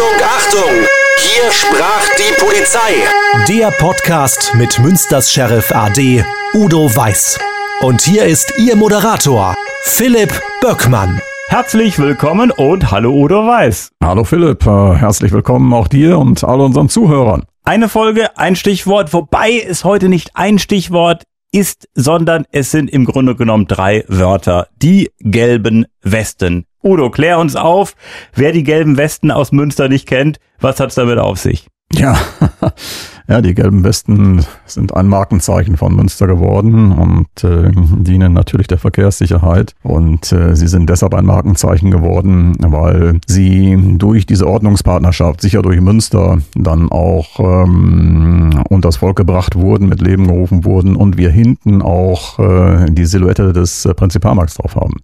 Achtung, Achtung! Hier sprach die Polizei. Der Podcast mit Münsters Sheriff AD Udo Weiß. Und hier ist Ihr Moderator, Philipp Böckmann. Herzlich willkommen und hallo Udo Weiß. Hallo Philipp, äh, herzlich willkommen auch dir und all unseren Zuhörern. Eine Folge, ein Stichwort, wobei es heute nicht ein Stichwort ist, sondern es sind im Grunde genommen drei Wörter. Die gelben Westen. Udo, klär uns auf, wer die gelben Westen aus Münster nicht kennt, was hat's damit auf sich? Ja, ja, die gelben Westen sind ein Markenzeichen von Münster geworden und äh, dienen natürlich der Verkehrssicherheit. Und äh, sie sind deshalb ein Markenzeichen geworden, weil sie durch diese Ordnungspartnerschaft, sicher durch Münster, dann auch ähm, unters Volk gebracht wurden, mit Leben gerufen wurden und wir hinten auch äh, die Silhouette des äh, Prinzipalmarkts drauf haben.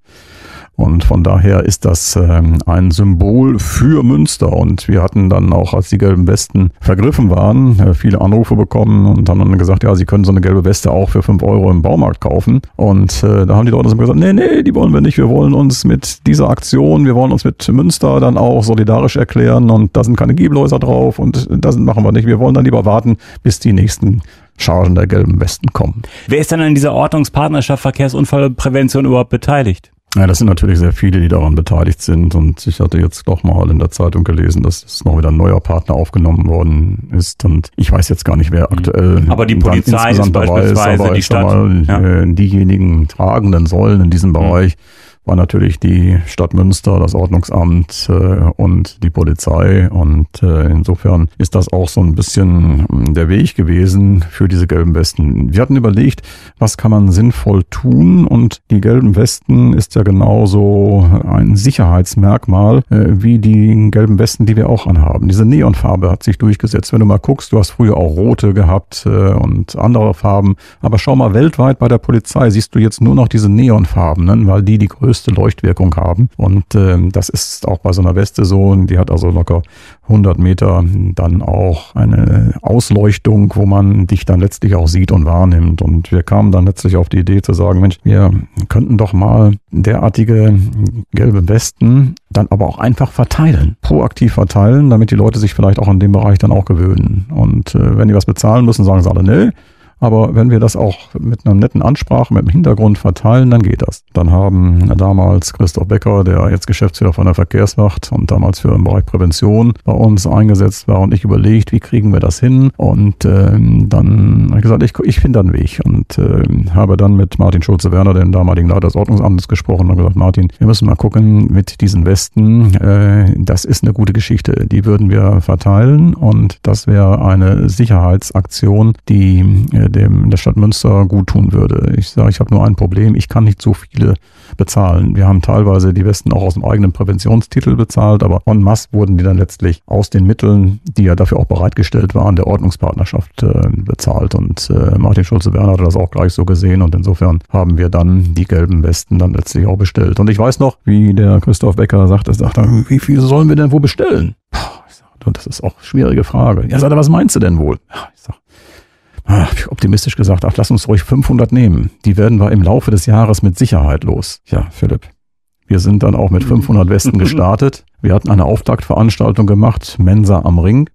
Und von daher ist das ähm, ein Symbol für Münster. Und wir hatten dann auch, als die gelben Westen vergriffen waren, äh, viele Anrufe bekommen und haben dann gesagt, ja, sie können so eine gelbe Weste auch für fünf Euro im Baumarkt kaufen. Und äh, da haben die Leute gesagt, nee, nee, die wollen wir nicht. Wir wollen uns mit dieser Aktion, wir wollen uns mit Münster dann auch solidarisch erklären. Und da sind keine Giebelhäuser drauf und das machen wir nicht. Wir wollen dann lieber warten, bis die nächsten Chargen der gelben Westen kommen. Wer ist denn an dieser Ordnungspartnerschaft Verkehrsunfallprävention überhaupt beteiligt? Ja, das sind natürlich sehr viele, die daran beteiligt sind. Und ich hatte jetzt doch mal in der Zeitung gelesen, dass es noch wieder ein neuer Partner aufgenommen worden ist. Und ich weiß jetzt gar nicht, wer aktuell aber die Polizei ist beispielsweise ist, aber die Stadt. Mal, ja. äh, diejenigen tragenden Säulen in diesem Bereich war natürlich die Stadt Münster, das Ordnungsamt äh, und die Polizei. Und äh, insofern ist das auch so ein bisschen hm, der Weg gewesen für diese gelben Westen. Wir hatten überlegt, was kann man sinnvoll tun? Und die gelben Westen ist ja genauso ein Sicherheitsmerkmal äh, wie die gelben Westen, die wir auch anhaben. Diese Neonfarbe hat sich durchgesetzt. Wenn du mal guckst, du hast früher auch rote gehabt und andere Farben. Aber schau mal weltweit bei der Polizei, siehst du jetzt nur noch diese Neonfarben, ne? weil die die größte größte Leuchtwirkung haben. Und äh, das ist auch bei so einer Weste so. Die hat also locker 100 Meter dann auch eine Ausleuchtung, wo man dich dann letztlich auch sieht und wahrnimmt. Und wir kamen dann letztlich auf die Idee zu sagen, Mensch, wir könnten doch mal derartige gelbe Westen dann aber auch einfach verteilen, proaktiv verteilen, damit die Leute sich vielleicht auch in dem Bereich dann auch gewöhnen. Und äh, wenn die was bezahlen müssen, sagen sie alle, nee, aber wenn wir das auch mit einer netten Ansprache, mit dem Hintergrund verteilen, dann geht das. Dann haben damals Christoph Becker, der jetzt Geschäftsführer von der Verkehrswacht und damals für den Bereich Prävention bei uns eingesetzt war und ich überlegt, wie kriegen wir das hin? Und ähm, dann habe ich gesagt, ich, ich finde einen Weg und äh, habe dann mit Martin Schulze-Werner, dem damaligen Leiter des Ordnungsamtes, gesprochen und gesagt, Martin, wir müssen mal gucken mit diesen Westen, äh, das ist eine gute Geschichte. Die würden wir verteilen und das wäre eine Sicherheitsaktion, die äh, dem der Stadt Münster gut tun würde. Ich sage, ich habe nur ein Problem, ich kann nicht so viele bezahlen. Wir haben teilweise die Westen auch aus dem eigenen Präventionstitel bezahlt, aber en masse wurden die dann letztlich aus den Mitteln, die ja dafür auch bereitgestellt waren, der Ordnungspartnerschaft äh, bezahlt. Und äh, Martin Schulze-Werner hatte das auch gleich so gesehen und insofern haben wir dann die gelben Westen dann letztlich auch bestellt. Und ich weiß noch, wie der Christoph Becker sagte, sagt er, wie viel sollen wir denn wo bestellen? Puh, das ist auch eine schwierige Frage. Ja, sagt er, was meinst du denn wohl? Ich sag, optimistisch gesagt, ach, lass uns ruhig 500 nehmen. Die werden wir im Laufe des Jahres mit Sicherheit los. Ja, Philipp. Wir sind dann auch mit 500 Westen gestartet. Wir hatten eine Auftaktveranstaltung gemacht, Mensa am Ring.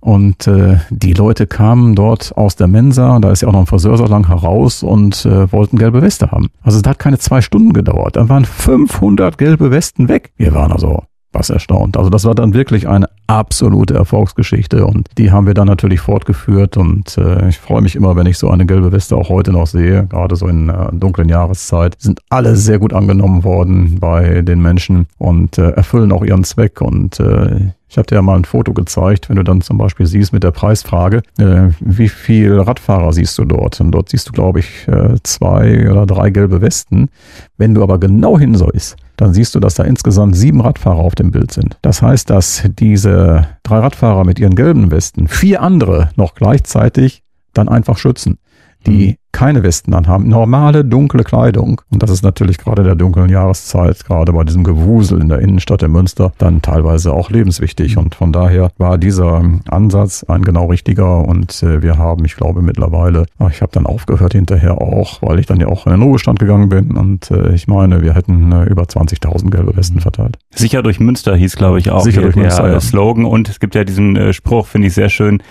Und äh, die Leute kamen dort aus der Mensa, da ist ja auch noch ein Friseursalon heraus und äh, wollten gelbe Weste haben. Also es hat keine zwei Stunden gedauert. Dann waren 500 gelbe Westen weg. Wir waren also was erstaunt. Also das war dann wirklich eine absolute Erfolgsgeschichte und die haben wir dann natürlich fortgeführt und äh, ich freue mich immer, wenn ich so eine gelbe Weste auch heute noch sehe, gerade so in äh, dunklen Jahreszeit. Sind alle sehr gut angenommen worden bei den Menschen und äh, erfüllen auch ihren Zweck und äh, ich habe dir ja mal ein Foto gezeigt, wenn du dann zum Beispiel siehst mit der Preisfrage, äh, wie viel Radfahrer siehst du dort? Und dort siehst du, glaube ich, äh, zwei oder drei gelbe Westen. Wenn du aber genau hinsäust, dann siehst du, dass da insgesamt sieben Radfahrer auf dem Bild sind. Das heißt, dass diese drei Radfahrer mit ihren gelben Westen vier andere noch gleichzeitig dann einfach schützen. Die keine Westen anhaben, normale dunkle Kleidung. Und das ist natürlich gerade der dunklen Jahreszeit, gerade bei diesem Gewusel in der Innenstadt der Münster, dann teilweise auch lebenswichtig. Und von daher war dieser Ansatz ein genau richtiger. Und äh, wir haben, ich glaube mittlerweile, ach, ich habe dann aufgehört hinterher auch, weil ich dann ja auch in den Ruhestand gegangen bin. Und äh, ich meine, wir hätten äh, über 20.000 gelbe Westen verteilt. Sicher durch Münster hieß, glaube ich, auch Sicher durch der, Münster, der ja. Slogan. Und es gibt ja diesen Spruch, finde ich sehr schön.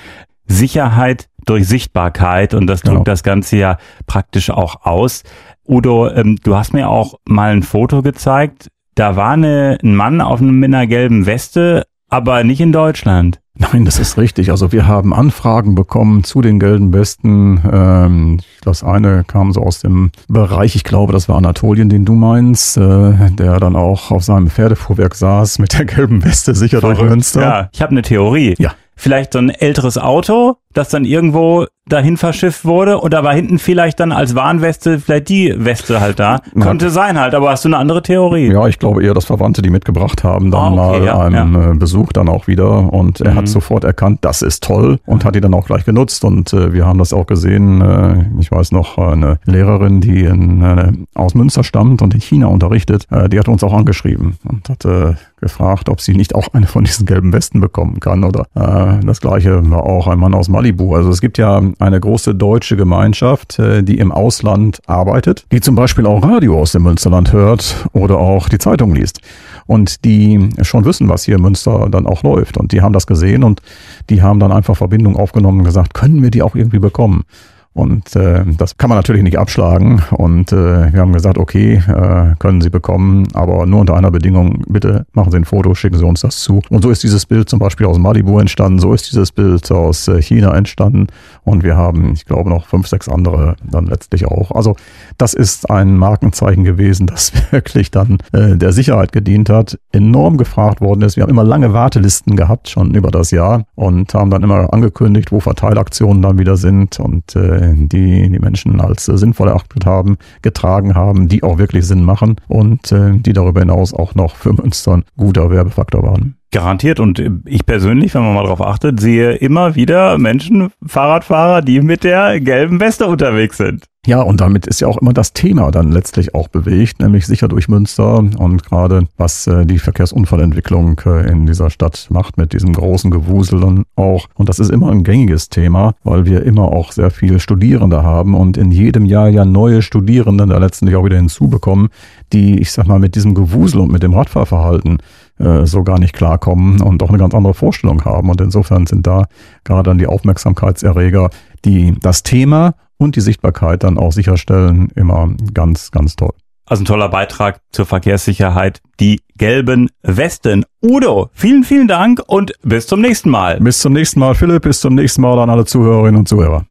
Sicherheit durch Sichtbarkeit und das drückt Genau. das Ganze ja praktisch auch aus. Udo, ähm, du hast mir auch mal ein Foto gezeigt. Da war eine, ein Mann auf einem, mit einer gelben Weste, aber nicht in Deutschland. Nein, das ist richtig. Also wir haben Anfragen bekommen zu den gelben Westen. Ähm, das eine kam so aus dem Bereich, ich glaube, das war Anatolien, den du meinst, äh, der dann auch auf seinem Pferdefuhrwerk saß mit der gelben Weste sicher durch Münster. Ja, ich habe eine Theorie. Ja. Vielleicht so ein älteres Auto, das dann irgendwo dahin verschifft wurde und da war hinten vielleicht dann als Warnweste vielleicht die Weste halt da. Ja. Könnte sein halt, aber hast du eine andere Theorie? Ja, ich glaube eher, dass Verwandte die mitgebracht haben, dann Ah, okay, mal ja, einen äh, Besuch dann auch wieder. Und er Mhm. hat sofort erkannt, das ist toll und hat die dann auch gleich genutzt. Und äh, wir haben das auch gesehen. Äh, ich weiß noch, eine Lehrerin, die in, äh, aus Münster stammt und in China unterrichtet, äh, die hat uns auch angeschrieben und hat äh, gefragt, ob sie nicht auch eine von diesen gelben Westen bekommen kann. Oder das gleiche war auch ein Mann aus Malibu. Also es gibt ja eine große deutsche Gemeinschaft, äh, die im Ausland arbeitet, die zum Beispiel auch Radio aus dem Münsterland hört oder auch die Zeitung liest. Und die schon wissen, was hier in Münster dann auch läuft. Und die haben das gesehen und die haben dann einfach Verbindung aufgenommen und gesagt, können wir die auch irgendwie bekommen? Und äh, das kann man natürlich nicht abschlagen. Und äh, wir haben gesagt, okay, äh, können Sie bekommen, aber nur unter einer Bedingung, bitte machen Sie ein Foto, schicken Sie uns das zu. Und so ist dieses Bild zum Beispiel aus Malibu entstanden, so ist dieses Bild aus äh, China entstanden. Und wir haben, ich glaube, noch fünf, sechs andere dann letztlich auch. Also das ist ein Markenzeichen gewesen, das wirklich dann äh, der Sicherheit gedient hat, enorm gefragt worden ist. Wir haben immer lange Wartelisten gehabt, schon über das Jahr, und haben dann immer angekündigt, wo Verteilaktionen dann wieder sind und äh, die die Menschen als äh, sinnvoll erachtet haben, getragen haben, die auch wirklich Sinn machen und äh, die darüber hinaus auch noch für Münster ein guter Werbefaktor waren. Garantiert. Und äh, ich persönlich, wenn man mal drauf achtet, sehe immer wieder Menschen, Fahrradfahrer, die mit der gelben Weste unterwegs sind. Ja, und damit ist ja auch immer das Thema dann letztlich auch bewegt, nämlich sicher durch Münster und gerade was äh, die Verkehrsunfallentwicklung äh, in dieser Stadt macht mit diesem großen Gewusel dann auch. Und das ist immer ein gängiges Thema, weil wir immer auch sehr viele Studierende haben und in jedem Jahr ja neue Studierende da letztendlich auch wieder hinzubekommen, die, ich sag mal, mit diesem Gewusel und mit dem Radfahrverhalten äh, so gar nicht klarkommen und auch eine ganz andere Vorstellung haben. Und insofern sind da gerade dann die Aufmerksamkeitserreger, die das Thema und die Sichtbarkeit dann auch sicherstellen, immer ganz, ganz toll. Also ein toller Beitrag zur Verkehrssicherheit. Die gelben Westen. Udo, vielen, vielen Dank und bis zum nächsten Mal. Bis zum nächsten Mal, Philipp. Bis zum nächsten Mal an alle Zuhörerinnen und Zuhörer.